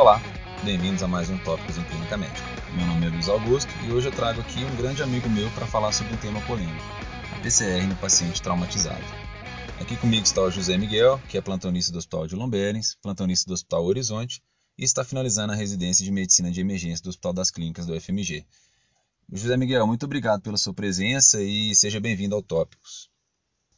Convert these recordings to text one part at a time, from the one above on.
Olá, bem-vindos a mais um Tópicos em Clínica Médica. Meu nome é Luiz Augusto e hoje eu trago aqui um grande amigo meu para falar sobre um tema polêmico, a PCR no paciente traumatizado. Aqui comigo está o José Miguel, que é plantonista do Hospital de Lomberens, plantonista do Hospital Horizonte e está finalizando a residência de Medicina de Emergência do Hospital das Clínicas do FMG. José Miguel, muito obrigado pela sua presença e seja bem-vindo ao Tópicos.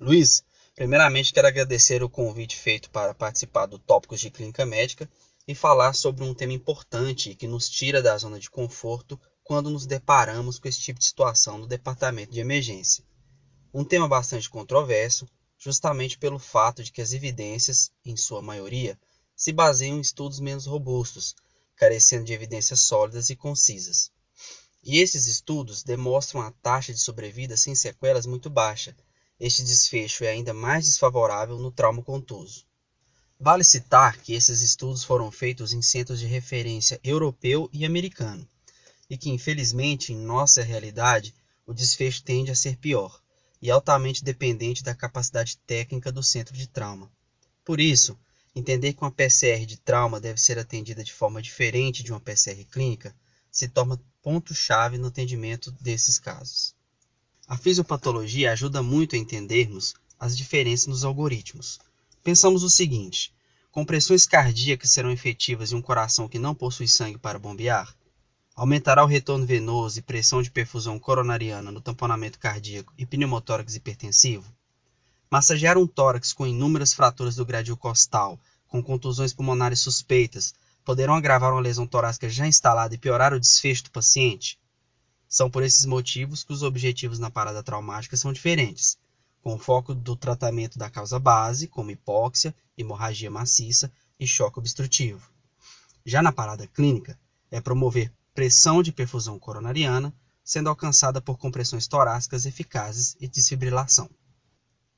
Luiz, primeiramente quero agradecer o convite feito para participar do Tópicos de Clínica Médica e falar sobre um tema importante que nos tira da zona de conforto quando nos deparamos com esse tipo de situação no departamento de emergência. Um tema bastante controverso, justamente pelo fato de que as evidências, em sua maioria, se baseiam em estudos menos robustos, carecendo de evidências sólidas e concisas. E esses estudos demonstram a taxa de sobrevida sem sequelas muito baixa. Este desfecho é ainda mais desfavorável no trauma contuso. Vale citar que esses estudos foram feitos em centros de referência europeu e americano, e que infelizmente em nossa realidade o desfecho tende a ser pior e altamente dependente da capacidade técnica do centro de trauma. Por isso, entender que uma PCR de trauma deve ser atendida de forma diferente de uma PCR clínica se torna ponto-chave no atendimento desses casos. A fisiopatologia ajuda muito a entendermos as diferenças nos algoritmos, Pensamos o seguinte: compressões cardíacas serão efetivas em um coração que não possui sangue para bombear? Aumentará o retorno venoso e pressão de perfusão coronariana no tamponamento cardíaco e pneumotórax hipertensivo? Massagear um tórax com inúmeras fraturas do gradil costal, com contusões pulmonares suspeitas, poderão agravar uma lesão torácica já instalada e piorar o desfecho do paciente? São por esses motivos que os objetivos na parada traumática são diferentes com foco do tratamento da causa base, como hipóxia, hemorragia maciça e choque obstrutivo. Já na parada clínica, é promover pressão de perfusão coronariana, sendo alcançada por compressões torácicas eficazes e desfibrilação.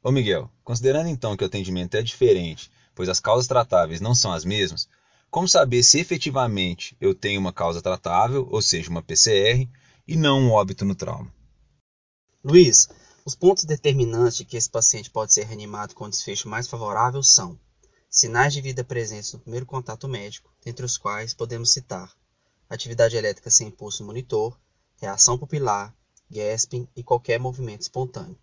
Ô Miguel, considerando então que o atendimento é diferente, pois as causas tratáveis não são as mesmas, como saber se efetivamente eu tenho uma causa tratável, ou seja, uma PCR, e não um óbito no trauma? Luiz, os pontos determinantes de que esse paciente pode ser reanimado com desfecho mais favorável são sinais de vida presentes no primeiro contato médico, dentre os quais podemos citar atividade elétrica sem impulso monitor, reação pupilar, gasping e qualquer movimento espontâneo.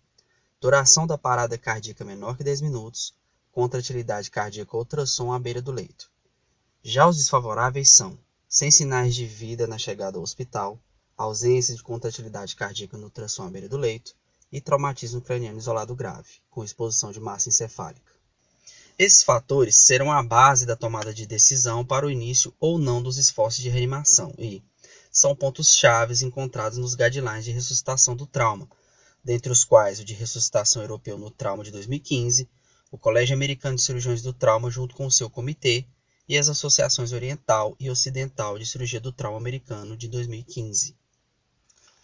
Duração da parada cardíaca menor que 10 minutos, contratilidade cardíaca ou ultrassom à beira do leito. Já os desfavoráveis são sem sinais de vida na chegada ao hospital, ausência de contratilidade cardíaca no ultrassom à beira do leito, e traumatismo craniano isolado grave, com exposição de massa encefálica. Esses fatores serão a base da tomada de decisão para o início ou não dos esforços de reanimação e são pontos chaves encontrados nos guidelines de ressuscitação do trauma, dentre os quais o de ressuscitação europeu no trauma de 2015, o Colégio Americano de Cirurgiões do Trauma junto com o seu comitê e as associações oriental e ocidental de cirurgia do trauma americano de 2015.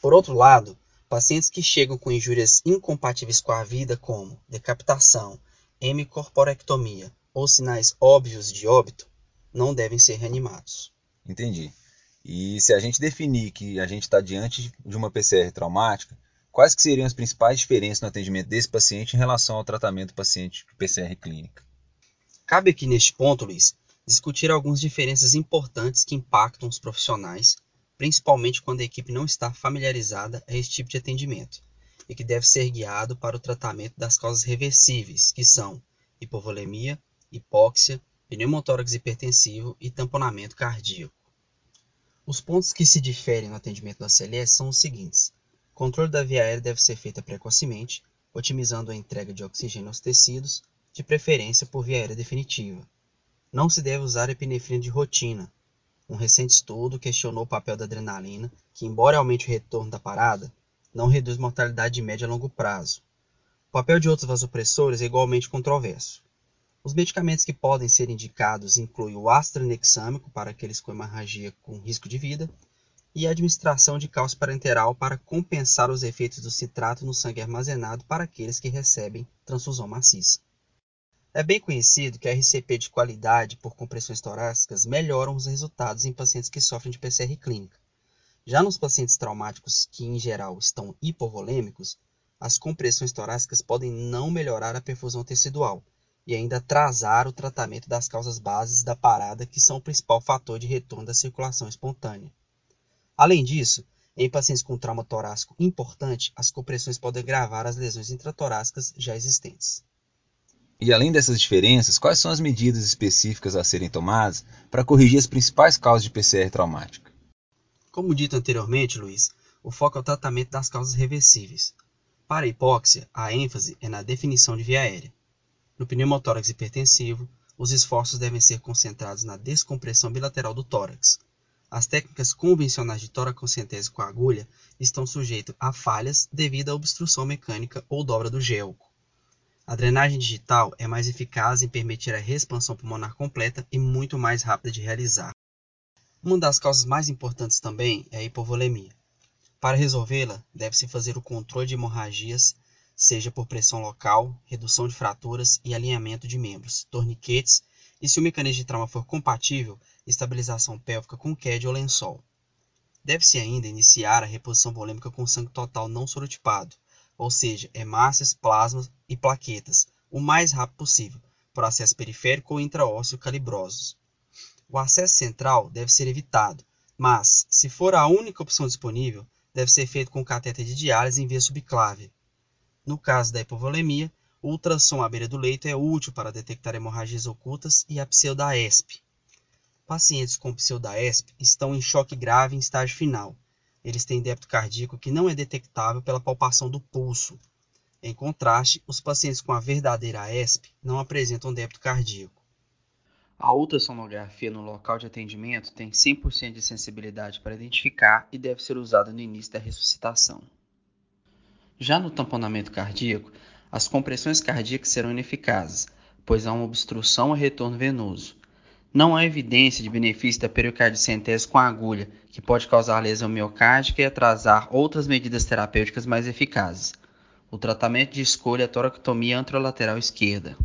Por outro lado, Pacientes que chegam com injúrias incompatíveis com a vida, como decapitação, hemicorporectomia ou sinais óbvios de óbito, não devem ser reanimados. Entendi. E se a gente definir que a gente está diante de uma PCR traumática, quais que seriam as principais diferenças no atendimento desse paciente em relação ao tratamento do paciente de PCR clínica? Cabe aqui neste ponto, Luiz, discutir algumas diferenças importantes que impactam os profissionais principalmente quando a equipe não está familiarizada a esse tipo de atendimento, e que deve ser guiado para o tratamento das causas reversíveis, que são hipovolemia, hipóxia, pneumotórax hipertensivo e tamponamento cardíaco. Os pontos que se diferem no atendimento da CLS são os seguintes: controle da via aérea deve ser feito precocemente, otimizando a entrega de oxigênio aos tecidos, de preferência por via aérea definitiva. Não se deve usar epinefrina de rotina, um recente estudo questionou o papel da adrenalina, que, embora aumente o retorno da parada, não reduz mortalidade de a longo prazo. O papel de outros vasopressores é igualmente controverso. Os medicamentos que podem ser indicados incluem o ácido para aqueles com hemorragia com risco de vida e a administração de cálcio parenteral para compensar os efeitos do citrato no sangue armazenado para aqueles que recebem transfusão maciça. É bem conhecido que a RCP de qualidade por compressões torácicas melhoram os resultados em pacientes que sofrem de PCR clínica. Já nos pacientes traumáticos que, em geral, estão hipovolêmicos, as compressões torácicas podem não melhorar a perfusão tecidual, e ainda atrasar o tratamento das causas bases da parada, que são o principal fator de retorno da circulação espontânea. Além disso, em pacientes com trauma torácico importante, as compressões podem agravar as lesões intratorácicas já existentes. E além dessas diferenças, quais são as medidas específicas a serem tomadas para corrigir as principais causas de PCR traumática? Como dito anteriormente, Luiz, o foco é o tratamento das causas reversíveis. Para a hipóxia, a ênfase é na definição de via aérea. No pneumotórax hipertensivo, os esforços devem ser concentrados na descompressão bilateral do tórax. As técnicas convencionais de toracocentese com agulha estão sujeitas a falhas devido à obstrução mecânica ou dobra do gelco. A drenagem digital é mais eficaz em permitir a reexpansão pulmonar completa e muito mais rápida de realizar. Uma das causas mais importantes também é a hipovolemia. Para resolvê-la, deve-se fazer o controle de hemorragias seja por pressão local, redução de fraturas e alinhamento de membros, torniquetes e, se o mecanismo de trauma for compatível, estabilização pélvica com CAD ou lençol. Deve-se ainda iniciar a reposição volêmica com sangue total não sorotipado, ou seja, hemácias, plasmas e plaquetas, o mais rápido possível, por acesso periférico ou intraósseo calibrosos. O acesso central deve ser evitado, mas, se for a única opção disponível, deve ser feito com cateter de diálise em via subclave, no caso da hipovolemia, o ultrassom à beira do leito é útil para detectar hemorragias ocultas e a pseudaesp. Pacientes com pseudaesp estão em choque grave em estágio final. Eles têm débito cardíaco que não é detectável pela palpação do pulso. Em contraste, os pacientes com a verdadeira AESP não apresentam débito cardíaco. A ultrassonografia no local de atendimento tem 100% de sensibilidade para identificar e deve ser usada no início da ressuscitação. Já no tamponamento cardíaco, as compressões cardíacas serão ineficazes, pois há uma obstrução ao retorno venoso. Não há evidência de benefício da pericardicentese com agulha, que pode causar lesão miocárdica e atrasar outras medidas terapêuticas mais eficazes. O tratamento de escolha é a toracotomia anterolateral esquerda.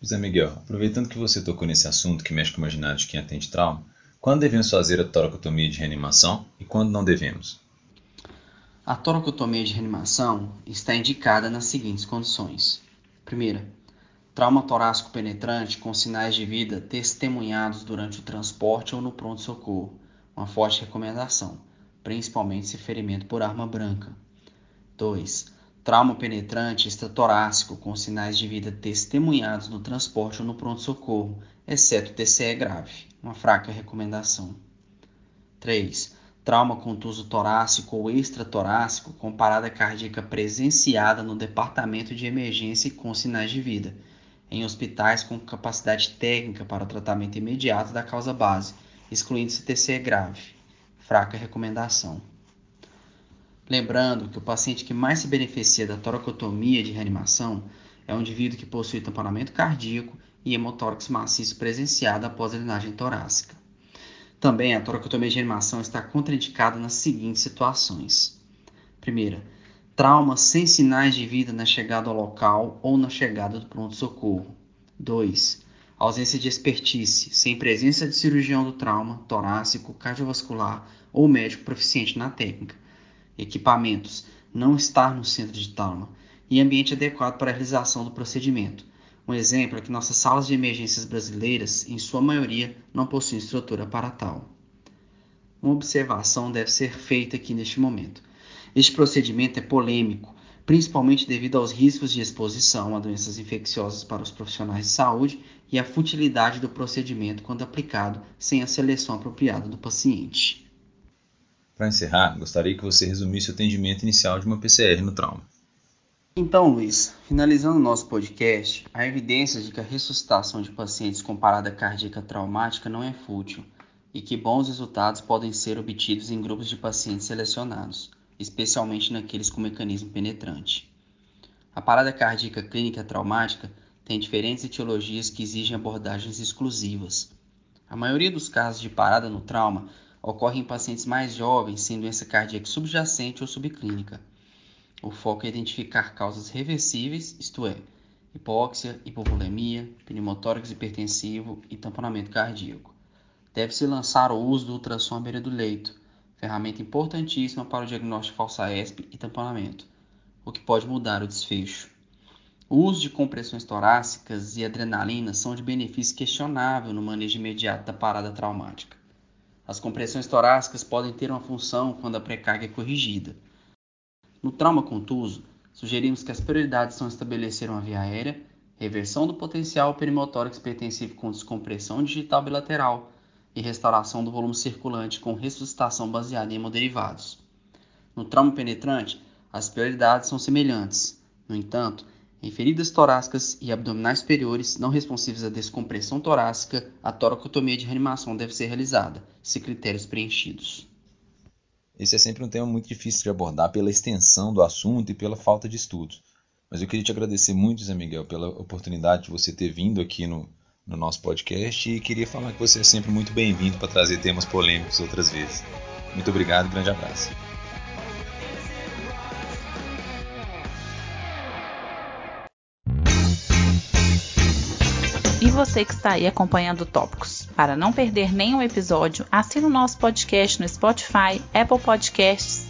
José Miguel, aproveitando que você tocou nesse assunto que mexe com o imaginário de quem atende trauma, quando devemos fazer a toracotomia de reanimação e quando não devemos? A toracotomia de reanimação está indicada nas seguintes condições. Primeira, trauma torácico penetrante com sinais de vida testemunhados durante o transporte ou no pronto-socorro, uma forte recomendação, principalmente se ferimento por arma branca. 2. Trauma penetrante extratorácico com sinais de vida testemunhados no transporte ou no pronto-socorro, exceto TCE grave, uma fraca recomendação. 3 trauma contuso torácico ou extratorácico com parada cardíaca presenciada no departamento de emergência com sinais de vida, em hospitais com capacidade técnica para o tratamento imediato da causa base, excluindo CTC grave. Fraca recomendação. Lembrando que o paciente que mais se beneficia da toracotomia de reanimação é o indivíduo que possui tamponamento cardíaco e hemotórax maciço presenciado após a drenagem torácica. Também a toracotomia de reanimação está contraindicada nas seguintes situações. Primeira, trauma sem sinais de vida na chegada ao local ou na chegada do pronto-socorro. 2. Ausência de expertise, sem presença de cirurgião do trauma, torácico, cardiovascular ou médico proficiente na técnica. Equipamentos, não estar no centro de trauma e ambiente adequado para a realização do procedimento, um exemplo é que nossas salas de emergências brasileiras, em sua maioria, não possuem estrutura para tal. Uma observação deve ser feita aqui neste momento. Este procedimento é polêmico, principalmente devido aos riscos de exposição a doenças infecciosas para os profissionais de saúde e à futilidade do procedimento quando aplicado sem a seleção apropriada do paciente. Para encerrar, gostaria que você resumisse o atendimento inicial de uma PCR no trauma. Então, Luiz, finalizando nosso podcast, há evidências de que a ressuscitação de pacientes com parada cardíaca traumática não é fútil e que bons resultados podem ser obtidos em grupos de pacientes selecionados, especialmente naqueles com mecanismo penetrante. A parada cardíaca clínica traumática tem diferentes etiologias que exigem abordagens exclusivas. A maioria dos casos de parada no trauma ocorre em pacientes mais jovens sem doença cardíaca subjacente ou subclínica. O foco é identificar causas reversíveis, isto é, hipóxia, hipovolemia, pneumotórax hipertensivo e tamponamento cardíaco. Deve-se lançar o uso do ultrassom à beira do leito, ferramenta importantíssima para o diagnóstico de falsa ESP e tamponamento, o que pode mudar o desfecho. O uso de compressões torácicas e adrenalina são de benefício questionável no manejo imediato da parada traumática. As compressões torácicas podem ter uma função quando a pré-carga é corrigida. No trauma contuso, sugerimos que as prioridades são estabelecer uma via aérea, reversão do potencial perimotórax hipertensivo com descompressão digital bilateral e restauração do volume circulante com ressuscitação baseada em hemoderivados. No trauma penetrante, as prioridades são semelhantes. No entanto, em feridas torácicas e abdominais superiores não responsivas à descompressão torácica, a toracotomia de reanimação deve ser realizada, se critérios preenchidos. Esse é sempre um tema muito difícil de abordar pela extensão do assunto e pela falta de estudos. Mas eu queria te agradecer muito, Zé Miguel, pela oportunidade de você ter vindo aqui no, no nosso podcast e queria falar que você é sempre muito bem-vindo para trazer temas polêmicos outras vezes. Muito obrigado e grande abraço. E você que está aí acompanhando Tópicos. Para não perder nenhum episódio, assine o nosso podcast no Spotify, Apple Podcasts,